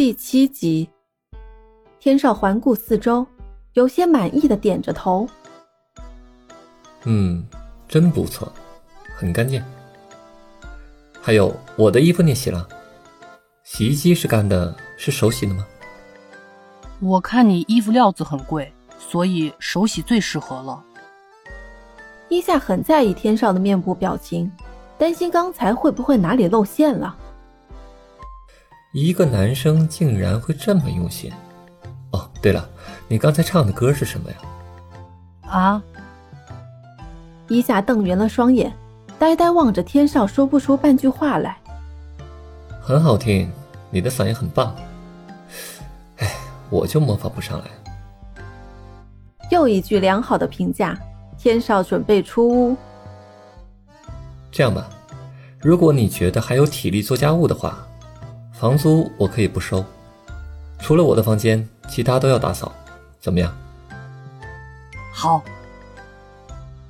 第七集，天少环顾四周，有些满意的点着头。嗯，真不错，很干净。还有，我的衣服你洗了？洗衣机是干的，是手洗的吗？我看你衣服料子很贵，所以手洗最适合了。伊夏很在意天少的面部表情，担心刚才会不会哪里露馅了。一个男生竟然会这么用心。哦，对了，你刚才唱的歌是什么呀？啊！伊夏瞪圆了双眼，呆呆望着天少，说不出半句话来。很好听，你的嗓音很棒。哎，我就模仿不上来。又一句良好的评价，天少准备出屋。这样吧，如果你觉得还有体力做家务的话。房租我可以不收，除了我的房间，其他都要打扫，怎么样？好。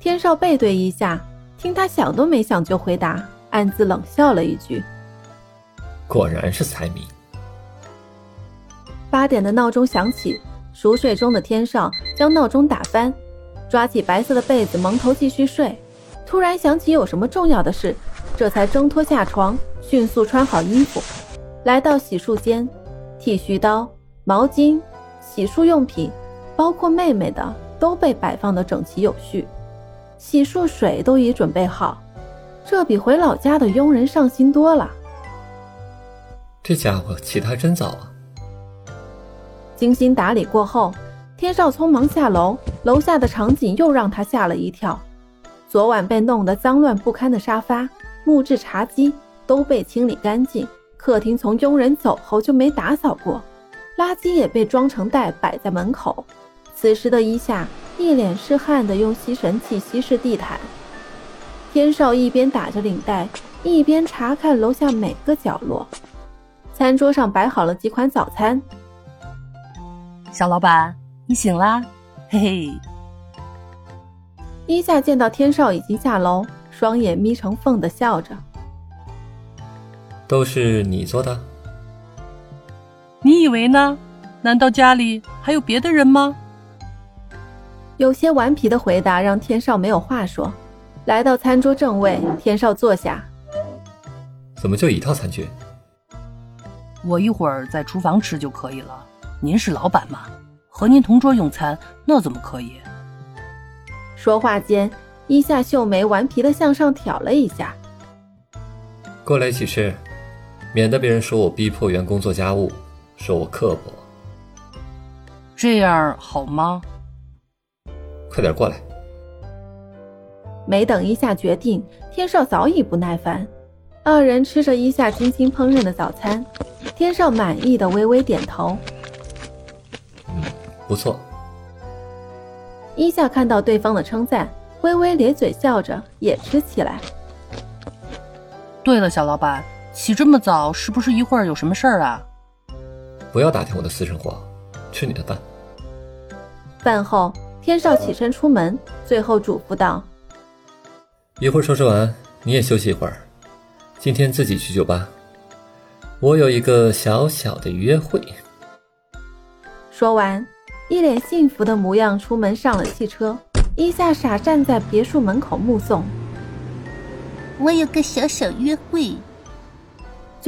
天少背对一下，听他想都没想就回答，暗自冷笑了一句：“果然是财迷。”八点的闹钟响起，熟睡中的天少将闹钟打翻，抓起白色的被子蒙头继续睡。突然想起有什么重要的事，这才挣脱下床，迅速穿好衣服。来到洗漱间，剃须刀、毛巾、洗漱用品，包括妹妹的，都被摆放的整齐有序。洗漱水都已准备好，这比回老家的佣人上心多了。这家伙起得还真早啊！精心打理过后，天少匆忙下楼，楼下的场景又让他吓了一跳。昨晚被弄得脏乱不堪的沙发、木质茶几都被清理干净。客厅从佣人走后就没打扫过，垃圾也被装成袋摆在门口。此时的伊夏一脸是汗的用吸尘器吸拭地毯。天少一边打着领带，一边查看楼下每个角落。餐桌上摆好了几款早餐。小老板，你醒啦？嘿嘿。伊夏见到天少已经下楼，双眼眯成缝的笑着。都是你做的？你以为呢？难道家里还有别的人吗？有些顽皮的回答让天少没有话说。来到餐桌正位，天少坐下。怎么就一套餐具？我一会儿在厨房吃就可以了。您是老板嘛，和您同桌用餐那怎么可以？说话间，伊夏秀眉顽皮的向上挑了一下。过来一起吃。免得别人说我逼迫员工做家务，说我刻薄。这样好吗？快点过来！没等一下决定，天少早已不耐烦。二人吃着一下精心烹饪的早餐，天少满意的微微点头。嗯，不错。一夏看到对方的称赞，微微咧嘴笑着，也吃起来。对了，小老板。起这么早，是不是一会儿有什么事儿啊？不要打听我的私生活，去你的饭。饭后，天少起身出门，最后嘱咐道：“一会儿收拾完，你也休息一会儿。今天自己去酒吧，我有一个小小的约会。”说完，一脸幸福的模样出门上了汽车。伊夏傻站在别墅门口目送。我有个小小约会。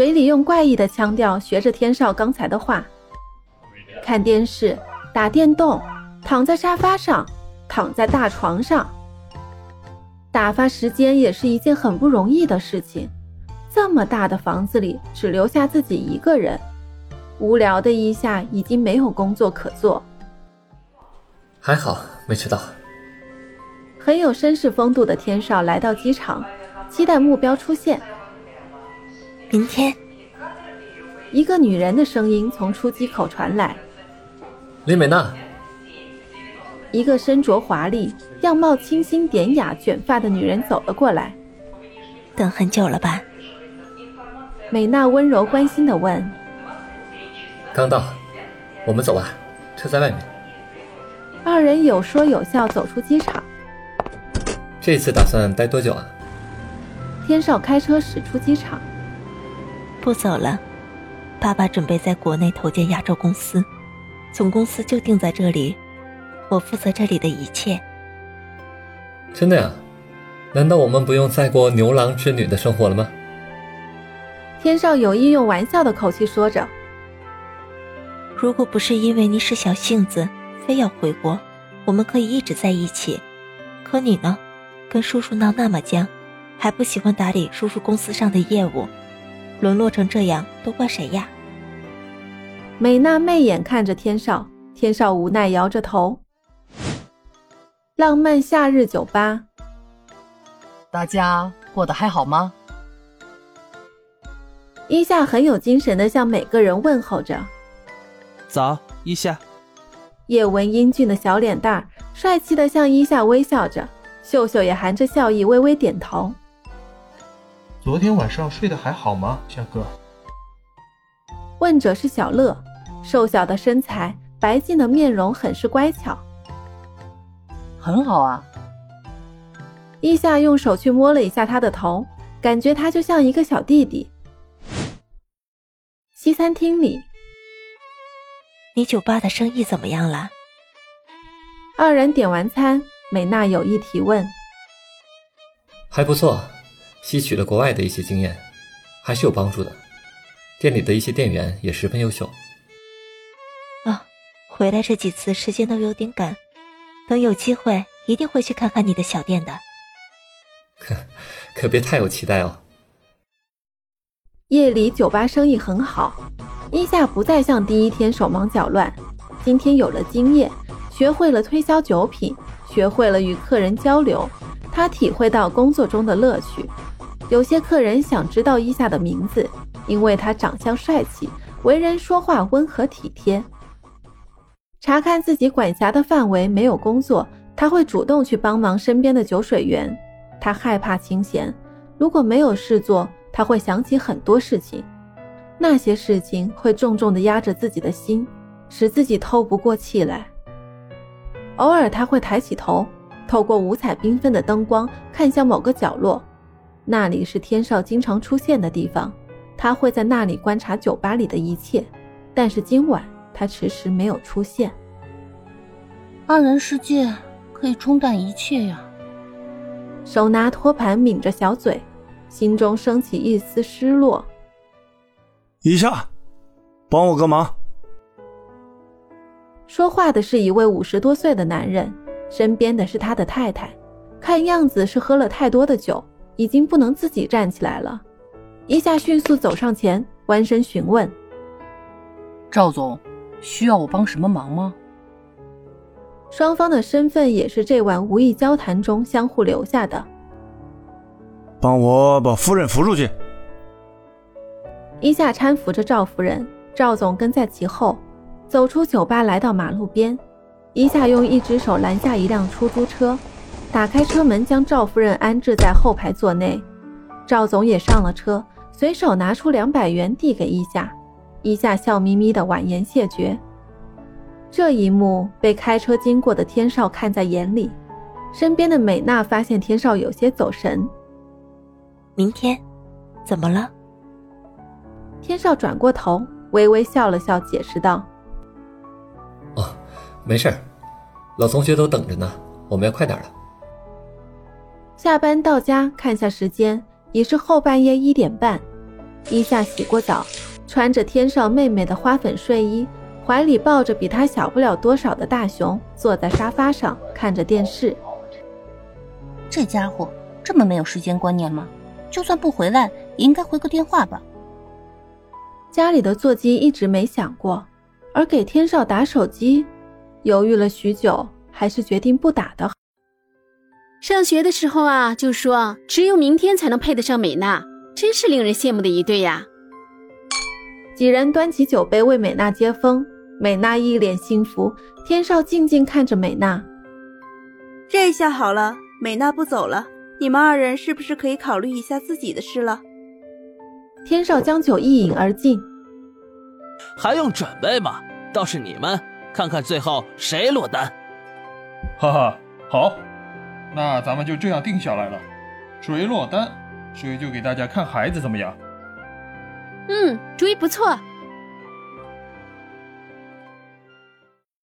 嘴里用怪异的腔调学着天少刚才的话，看电视、打电动、躺在沙发上、躺在大床上，打发时间也是一件很不容易的事情。这么大的房子里只留下自己一个人，无聊的一下已经没有工作可做。还好没迟到。很有绅士风度的天少来到机场，期待目标出现。明天，一个女人的声音从出机口传来。李美娜，一个身着华丽、样貌清新典雅、卷发的女人走了过来。等很久了吧？美娜温柔关心的问。刚到，我们走吧，车在外面。二人有说有笑走出机场。这次打算待多久啊？天少开车驶出机场。不走了，爸爸准备在国内投建亚洲公司，总公司就定在这里，我负责这里的一切。真的呀？难道我们不用再过牛郎织女的生活了吗？天少有意用玩笑的口气说着。如果不是因为你是小性子，非要回国，我们可以一直在一起。可你呢，跟叔叔闹那么僵，还不喜欢打理叔叔公司上的业务，沦落成这样，都怪谁呀？美娜媚眼看着天少，天少无奈摇着头。浪漫夏日酒吧，大家过得还好吗？伊夏很有精神的向每个人问候着。早，伊夏。叶文英俊的小脸蛋儿，帅气的向伊夏微笑着，秀秀也含着笑意微微点头。昨天晚上睡得还好吗，夏哥？问者是小乐，瘦小的身材，白净的面容，很是乖巧。很好啊。伊夏用手去摸了一下他的头，感觉他就像一个小弟弟。西餐厅里。你酒吧的生意怎么样了？二人点完餐，美娜有意提问：“还不错，吸取了国外的一些经验，还是有帮助的。店里的一些店员也十分优秀。”啊，回来这几次时间都有点赶，等有机会一定会去看看你的小店的。可可别太有期待哦。夜里酒吧生意很好。伊夏不再像第一天手忙脚乱，今天有了经验，学会了推销酒品，学会了与客人交流，他体会到工作中的乐趣。有些客人想知道伊夏的名字，因为他长相帅气，为人说话温和体贴。查看自己管辖的范围没有工作，他会主动去帮忙身边的酒水员。他害怕清闲，如果没有事做，他会想起很多事情。那些事情会重重地压着自己的心，使自己透不过气来。偶尔他会抬起头，透过五彩缤纷的灯光看向某个角落，那里是天少经常出现的地方。他会在那里观察酒吧里的一切，但是今晚他迟迟没有出现。二人世界可以冲淡一切呀。手拿托盘抿着小嘴，心中升起一丝失落。一下，帮我个忙。说话的是一位五十多岁的男人，身边的是他的太太，看样子是喝了太多的酒，已经不能自己站起来了。一下迅速走上前，弯身询问：“赵总，需要我帮什么忙吗？”双方的身份也是这晚无意交谈中相互留下的。帮我把夫人扶出去。伊夏搀扶着赵夫人，赵总跟在其后，走出酒吧，来到马路边。伊夏用一只手拦下一辆出租车，打开车门，将赵夫人安置在后排座内。赵总也上了车，随手拿出两百元递给伊夏。伊夏笑眯眯的婉言谢绝。这一幕被开车经过的天少看在眼里，身边的美娜发现天少有些走神。明天，怎么了？天少转过头，微微笑了笑，解释道：“哦，没事儿，老同学都等着呢，我们要快点了。”下班到家，看下时间，已是后半夜一点半。伊夏洗过澡，穿着天少妹妹的花粉睡衣，怀里抱着比她小不了多少的大熊，坐在沙发上看着电视。这家伙这么没有时间观念吗？就算不回来，也应该回个电话吧。家里的座机一直没响过，而给天少打手机，犹豫了许久，还是决定不打的好。上学的时候啊，就说只有明天才能配得上美娜，真是令人羡慕的一对呀。几人端起酒杯为美娜接风，美娜一脸幸福。天少静静看着美娜，这下好了，美娜不走了，你们二人是不是可以考虑一下自己的事了？天少将酒一饮而尽，还用准备吗？倒是你们，看看最后谁落单。哈哈，好，那咱们就这样定下来了，谁落单，谁就给大家看孩子，怎么样？嗯，主意不错。